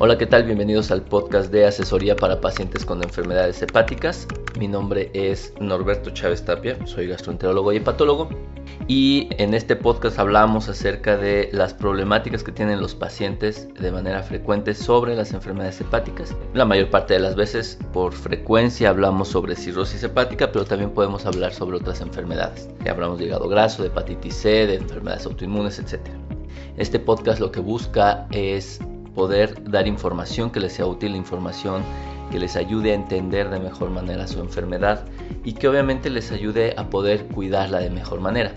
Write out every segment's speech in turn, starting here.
Hola, ¿qué tal? Bienvenidos al podcast de asesoría para pacientes con enfermedades hepáticas. Mi nombre es Norberto Chávez Tapia, soy gastroenterólogo y hepatólogo. Y en este podcast hablamos acerca de las problemáticas que tienen los pacientes de manera frecuente sobre las enfermedades hepáticas. La mayor parte de las veces, por frecuencia, hablamos sobre cirrosis hepática, pero también podemos hablar sobre otras enfermedades. Ya hablamos de hígado graso, de hepatitis C, de enfermedades autoinmunes, etc. Este podcast lo que busca es poder dar información que les sea útil, información que les ayude a entender de mejor manera su enfermedad y que obviamente les ayude a poder cuidarla de mejor manera.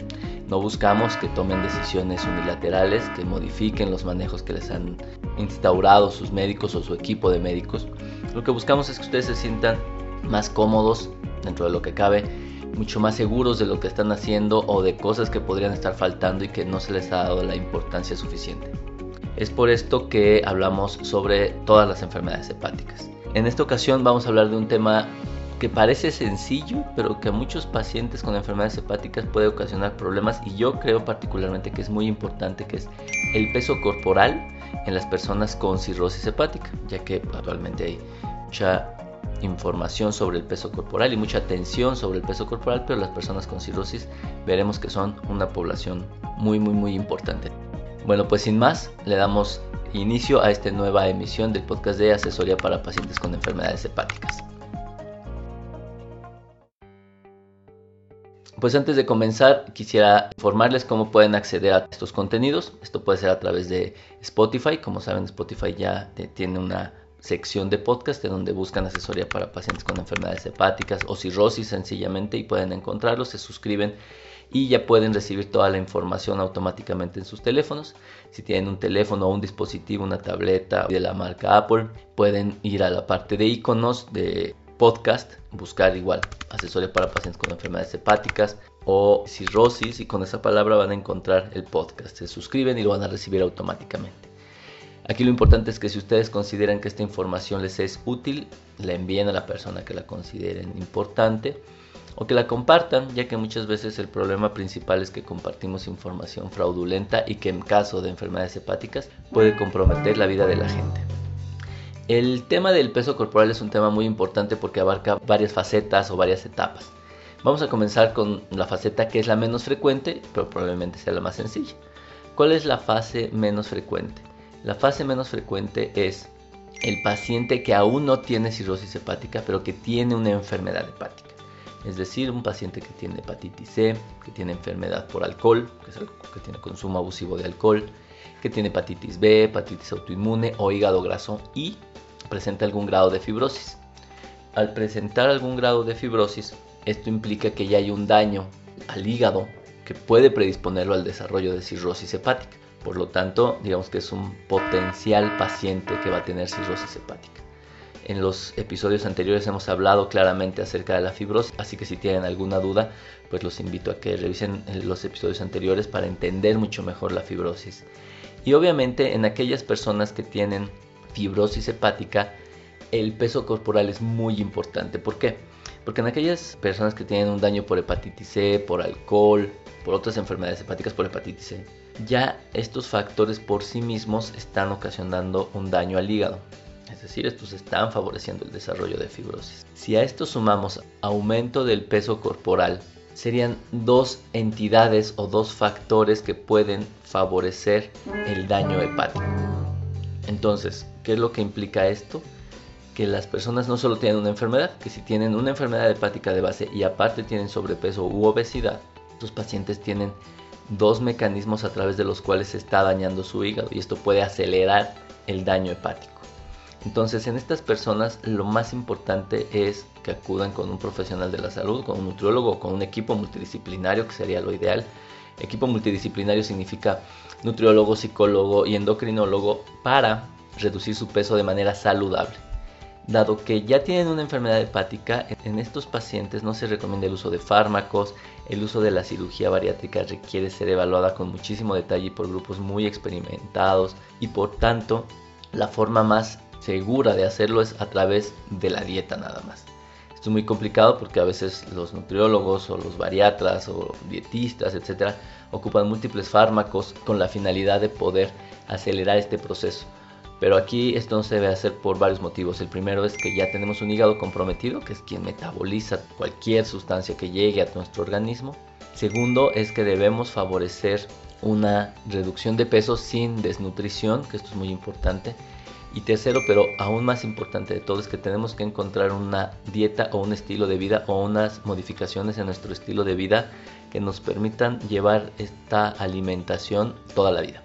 No buscamos que tomen decisiones unilaterales, que modifiquen los manejos que les han instaurado sus médicos o su equipo de médicos. Lo que buscamos es que ustedes se sientan más cómodos dentro de lo que cabe, mucho más seguros de lo que están haciendo o de cosas que podrían estar faltando y que no se les ha dado la importancia suficiente. Es por esto que hablamos sobre todas las enfermedades hepáticas. En esta ocasión vamos a hablar de un tema que parece sencillo, pero que a muchos pacientes con enfermedades hepáticas puede ocasionar problemas y yo creo particularmente que es muy importante, que es el peso corporal en las personas con cirrosis hepática, ya que actualmente hay mucha información sobre el peso corporal y mucha atención sobre el peso corporal, pero las personas con cirrosis veremos que son una población muy muy muy importante. Bueno, pues sin más, le damos inicio a esta nueva emisión del podcast de asesoría para pacientes con enfermedades hepáticas. Pues antes de comenzar, quisiera informarles cómo pueden acceder a estos contenidos. Esto puede ser a través de Spotify. Como saben, Spotify ya tiene una sección de podcast en donde buscan asesoría para pacientes con enfermedades hepáticas o cirrosis sencillamente y pueden encontrarlos, se suscriben y ya pueden recibir toda la información automáticamente en sus teléfonos. Si tienen un teléfono o un dispositivo, una tableta de la marca Apple, pueden ir a la parte de iconos de podcast, buscar igual asesoría para pacientes con enfermedades hepáticas o cirrosis y con esa palabra van a encontrar el podcast. Se suscriben y lo van a recibir automáticamente. Aquí lo importante es que si ustedes consideran que esta información les es útil, la envíen a la persona que la consideren importante o que la compartan, ya que muchas veces el problema principal es que compartimos información fraudulenta y que en caso de enfermedades hepáticas puede comprometer la vida de la gente. El tema del peso corporal es un tema muy importante porque abarca varias facetas o varias etapas. Vamos a comenzar con la faceta que es la menos frecuente, pero probablemente sea la más sencilla. ¿Cuál es la fase menos frecuente? La fase menos frecuente es el paciente que aún no tiene cirrosis hepática, pero que tiene una enfermedad hepática es decir, un paciente que tiene hepatitis C, que tiene enfermedad por alcohol, que, tiene consumo abusivo de alcohol, que tiene hepatitis B, hepatitis autoinmune o hígado graso y presenta algún grado de fibrosis. Al presentar algún grado de fibrosis, esto implica que ya hay un daño al hígado que puede predisponerlo al desarrollo de cirrosis hepática. Por lo tanto, digamos que es un potencial paciente que va a tener cirrosis hepática. En los episodios anteriores hemos hablado claramente acerca de la fibrosis, así que si tienen alguna duda, pues los invito a que revisen los episodios anteriores para entender mucho mejor la fibrosis. Y obviamente en aquellas personas que tienen fibrosis hepática, el peso corporal es muy importante. ¿Por qué? Porque en aquellas personas que tienen un daño por hepatitis C, por alcohol, por otras enfermedades hepáticas por hepatitis C, ya estos factores por sí mismos están ocasionando un daño al hígado es decir, estos están favoreciendo el desarrollo de fibrosis. Si a esto sumamos aumento del peso corporal, serían dos entidades o dos factores que pueden favorecer el daño hepático. Entonces, ¿qué es lo que implica esto? Que las personas no solo tienen una enfermedad, que si tienen una enfermedad hepática de base y aparte tienen sobrepeso u obesidad, los pacientes tienen dos mecanismos a través de los cuales se está dañando su hígado y esto puede acelerar el daño hepático. Entonces en estas personas lo más importante es que acudan con un profesional de la salud, con un nutriólogo, con un equipo multidisciplinario, que sería lo ideal. Equipo multidisciplinario significa nutriólogo, psicólogo y endocrinólogo para reducir su peso de manera saludable. Dado que ya tienen una enfermedad hepática, en estos pacientes no se recomienda el uso de fármacos, el uso de la cirugía bariátrica requiere ser evaluada con muchísimo detalle por grupos muy experimentados y por tanto la forma más segura de hacerlo es a través de la dieta nada más. Esto es muy complicado porque a veces los nutriólogos o los bariatras o dietistas, etcétera, ocupan múltiples fármacos con la finalidad de poder acelerar este proceso. Pero aquí esto no se debe hacer por varios motivos. El primero es que ya tenemos un hígado comprometido, que es quien metaboliza cualquier sustancia que llegue a nuestro organismo. Segundo es que debemos favorecer una reducción de peso sin desnutrición, que esto es muy importante. Y tercero, pero aún más importante de todo, es que tenemos que encontrar una dieta o un estilo de vida o unas modificaciones en nuestro estilo de vida que nos permitan llevar esta alimentación toda la vida.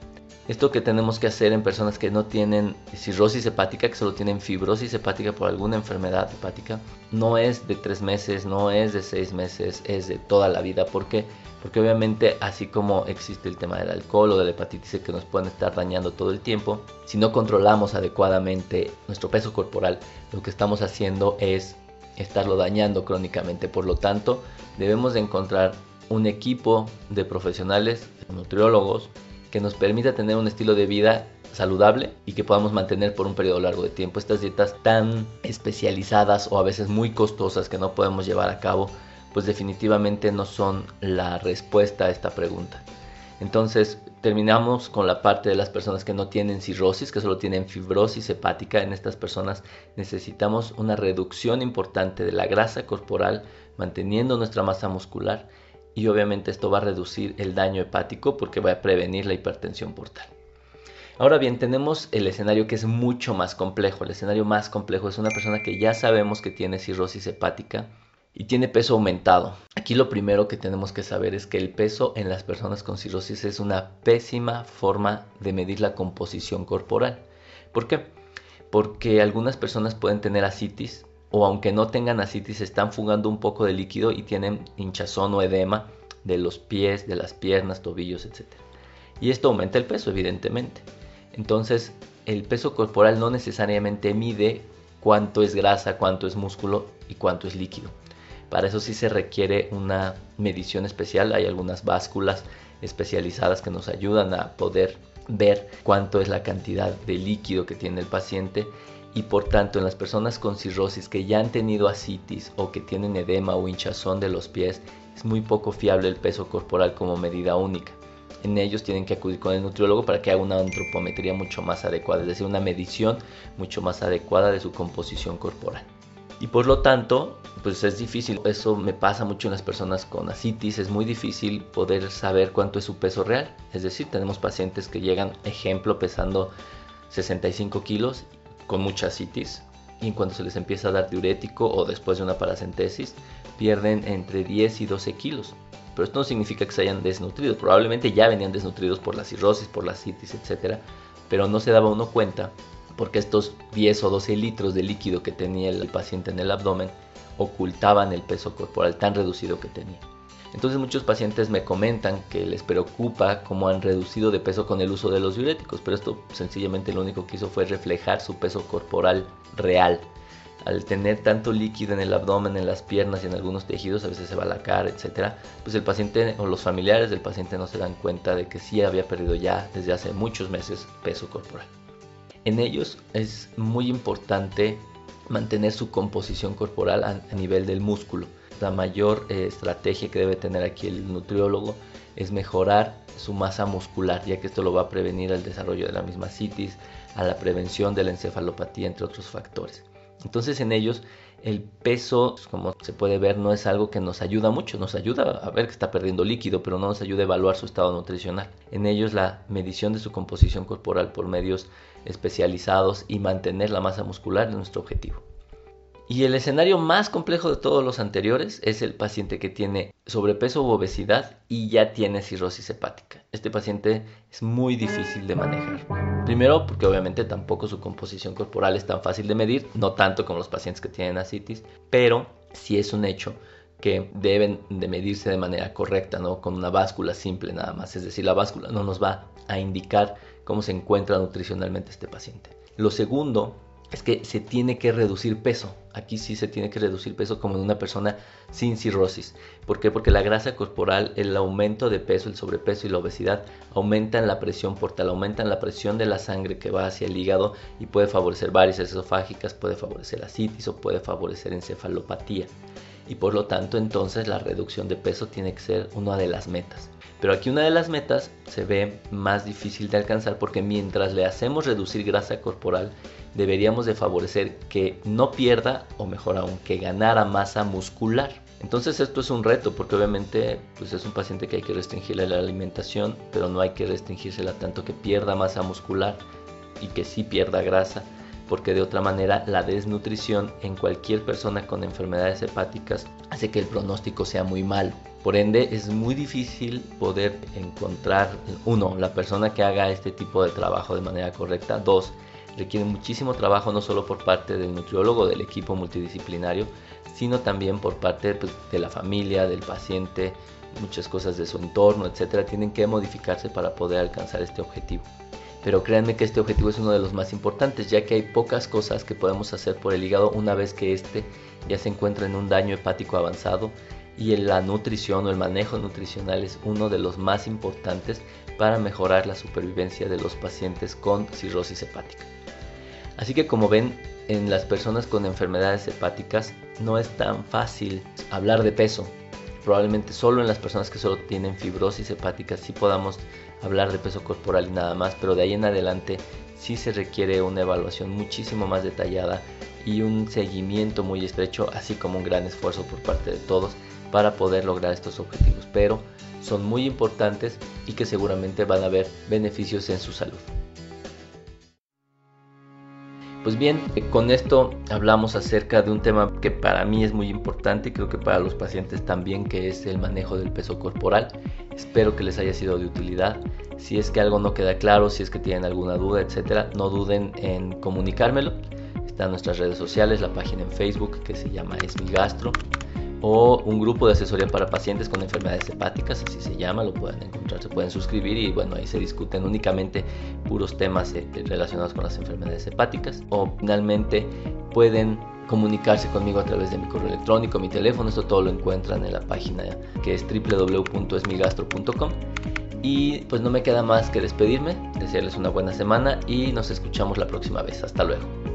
Esto que tenemos que hacer en personas que no tienen cirrosis hepática, que solo tienen fibrosis hepática por alguna enfermedad hepática, no es de tres meses, no es de seis meses, es de toda la vida. ¿Por qué? Porque obviamente así como existe el tema del alcohol o de la hepatitis que nos pueden estar dañando todo el tiempo, si no controlamos adecuadamente nuestro peso corporal, lo que estamos haciendo es estarlo dañando crónicamente. Por lo tanto, debemos de encontrar un equipo de profesionales, nutriólogos, que nos permita tener un estilo de vida saludable y que podamos mantener por un periodo largo de tiempo. Estas dietas tan especializadas o a veces muy costosas que no podemos llevar a cabo pues definitivamente no son la respuesta a esta pregunta. Entonces terminamos con la parte de las personas que no tienen cirrosis, que solo tienen fibrosis hepática. En estas personas necesitamos una reducción importante de la grasa corporal, manteniendo nuestra masa muscular y obviamente esto va a reducir el daño hepático porque va a prevenir la hipertensión portal. Ahora bien, tenemos el escenario que es mucho más complejo. El escenario más complejo es una persona que ya sabemos que tiene cirrosis hepática y tiene peso aumentado. Aquí lo primero que tenemos que saber es que el peso en las personas con cirrosis es una pésima forma de medir la composición corporal. ¿Por qué? Porque algunas personas pueden tener asitis o aunque no tengan asitis están fugando un poco de líquido y tienen hinchazón o edema de los pies, de las piernas, tobillos, etc. Y esto aumenta el peso, evidentemente. Entonces, el peso corporal no necesariamente mide cuánto es grasa, cuánto es músculo y cuánto es líquido. Para eso sí se requiere una medición especial. Hay algunas básculas especializadas que nos ayudan a poder ver cuánto es la cantidad de líquido que tiene el paciente y por tanto en las personas con cirrosis que ya han tenido asitis o que tienen edema o hinchazón de los pies es muy poco fiable el peso corporal como medida única. En ellos tienen que acudir con el nutriólogo para que haga una antropometría mucho más adecuada, es decir, una medición mucho más adecuada de su composición corporal y por lo tanto pues es difícil, eso me pasa mucho en las personas con asitis, es muy difícil poder saber cuánto es su peso real, es decir, tenemos pacientes que llegan, ejemplo, pesando 65 kilos con mucha asitis y cuando se les empieza a dar diurético o después de una paracentesis pierden entre 10 y 12 kilos. Pero esto no significa que se hayan desnutrido, probablemente ya venían desnutridos por la cirrosis, por la asitis, etc. Pero no se daba uno cuenta porque estos 10 o 12 litros de líquido que tenía el paciente en el abdomen ocultaban el peso corporal tan reducido que tenía. Entonces muchos pacientes me comentan que les preocupa cómo han reducido de peso con el uso de los diuréticos, pero esto sencillamente lo único que hizo fue reflejar su peso corporal real. Al tener tanto líquido en el abdomen, en las piernas y en algunos tejidos, a veces se va a la cara, etc., pues el paciente o los familiares del paciente no se dan cuenta de que sí había perdido ya desde hace muchos meses peso corporal. En ellos es muy importante mantener su composición corporal a, nivel del músculo. La mayor eh, estrategia que debe tener aquí el nutriólogo es mejorar su masa muscular, ya que esto lo va a prevenir el desarrollo de la misma citis, a la prevención de la encefalopatía, entre otros factores. Entonces en ellos el peso, como se puede ver, no es algo que nos ayuda mucho, nos ayuda a ver que está perdiendo líquido, pero no nos ayuda a evaluar su estado nutricional. En ellos la medición de su composición corporal por medios especializados y mantener la masa muscular es nuestro objetivo. Y el escenario más complejo de todos los anteriores es el paciente que tiene sobrepeso u obesidad y ya tiene cirrosis hepática. Este paciente es muy difícil de manejar. Primero porque obviamente tampoco su composición corporal es tan fácil de medir, no tanto como los pacientes que tienen asitis, pero sí es un hecho que deben de medirse de manera correcta, ¿no? Con una báscula simple nada más. Es decir, la báscula no nos va a indicar cómo se encuentra nutricionalmente este paciente. Lo segundo es que se tiene que reducir peso. aquí sí se tiene que reducir peso como en una persona sin cirrosis. ¿Por qué? Porque la grasa corporal, el aumento de peso, el sobrepeso y la obesidad aumentan la presión portal, aumentan la presión de la sangre que va hacia el hígado y puede favorecer varices esofágicas, puede favorecer ascitis o puede favorecer encefalopatía. Y por lo tanto entonces la reducción de peso tiene que ser una de las metas. Pero aquí una de las metas se ve más difícil de alcanzar porque mientras le hacemos reducir grasa corporal, deberíamos de favorecer que no pierda o mejor aún que ganara masa muscular. Entonces esto es un reto porque obviamente pues es un paciente que hay que restringirle la alimentación, pero no hay que restringírsela tanto que pierda masa muscular y que sí pierda grasa porque de otra manera la desnutrición en cualquier persona con enfermedades hepáticas hace que el pronóstico sea muy malo. Por ende es muy difícil poder encontrar, uno, la persona que haga este tipo de trabajo de manera correcta, dos, requiere muchísimo trabajo no solo por parte del nutriólogo, del equipo multidisciplinario, sino también por parte pues, de la familia, del paciente, muchas cosas de su entorno, etcétera, tienen que modificarse para poder alcanzar este objetivo pero créanme que este objetivo es uno de los más importantes, ya que hay pocas cosas que podemos hacer por el hígado una vez que éste ya se encuentra en un daño hepático avanzado y la nutrición o el manejo nutricional es uno de los más importantes para mejorar la supervivencia de los pacientes con cirrosis hepática. Así que como ven, en las personas con enfermedades hepáticas no es tan fácil hablar de peso. Probablemente solo en las personas que solo tienen fibrosis hepática sí podamos hablar de peso corporal y nada más, pero de ahí en adelante sí se requiere una evaluación muchísimo más detallada y un seguimiento muy estrecho, así como un gran esfuerzo por parte de todos para poder lograr estos objetivos, pero son muy importantes y que seguramente van a haber beneficios en su salud. Pues bien, con esto hablamos acerca de un tema que para mí es muy importante y creo que para los pacientes también, que es el manejo del peso corporal. Espero que les haya sido de utilidad. Si es que algo no queda claro, si es que tienen alguna duda, etcétera, no duden en comunicármelo. Están nuestras redes sociales, la página en Facebook que se llama Es mi o un grupo de asesoría para pacientes con enfermedades hepáticas, así se llama, lo pueden encontrar, se pueden suscribir y bueno, ahí se discuten únicamente puros temas eh, relacionados con las enfermedades hepáticas o finalmente pueden comunicarse conmigo a través de mi correo electrónico, mi teléfono, esto todo lo encuentran en la página que es www.esmigastro.com y pues no me queda más que despedirme, desearles una buena semana y nos escuchamos la próxima vez. Hasta luego.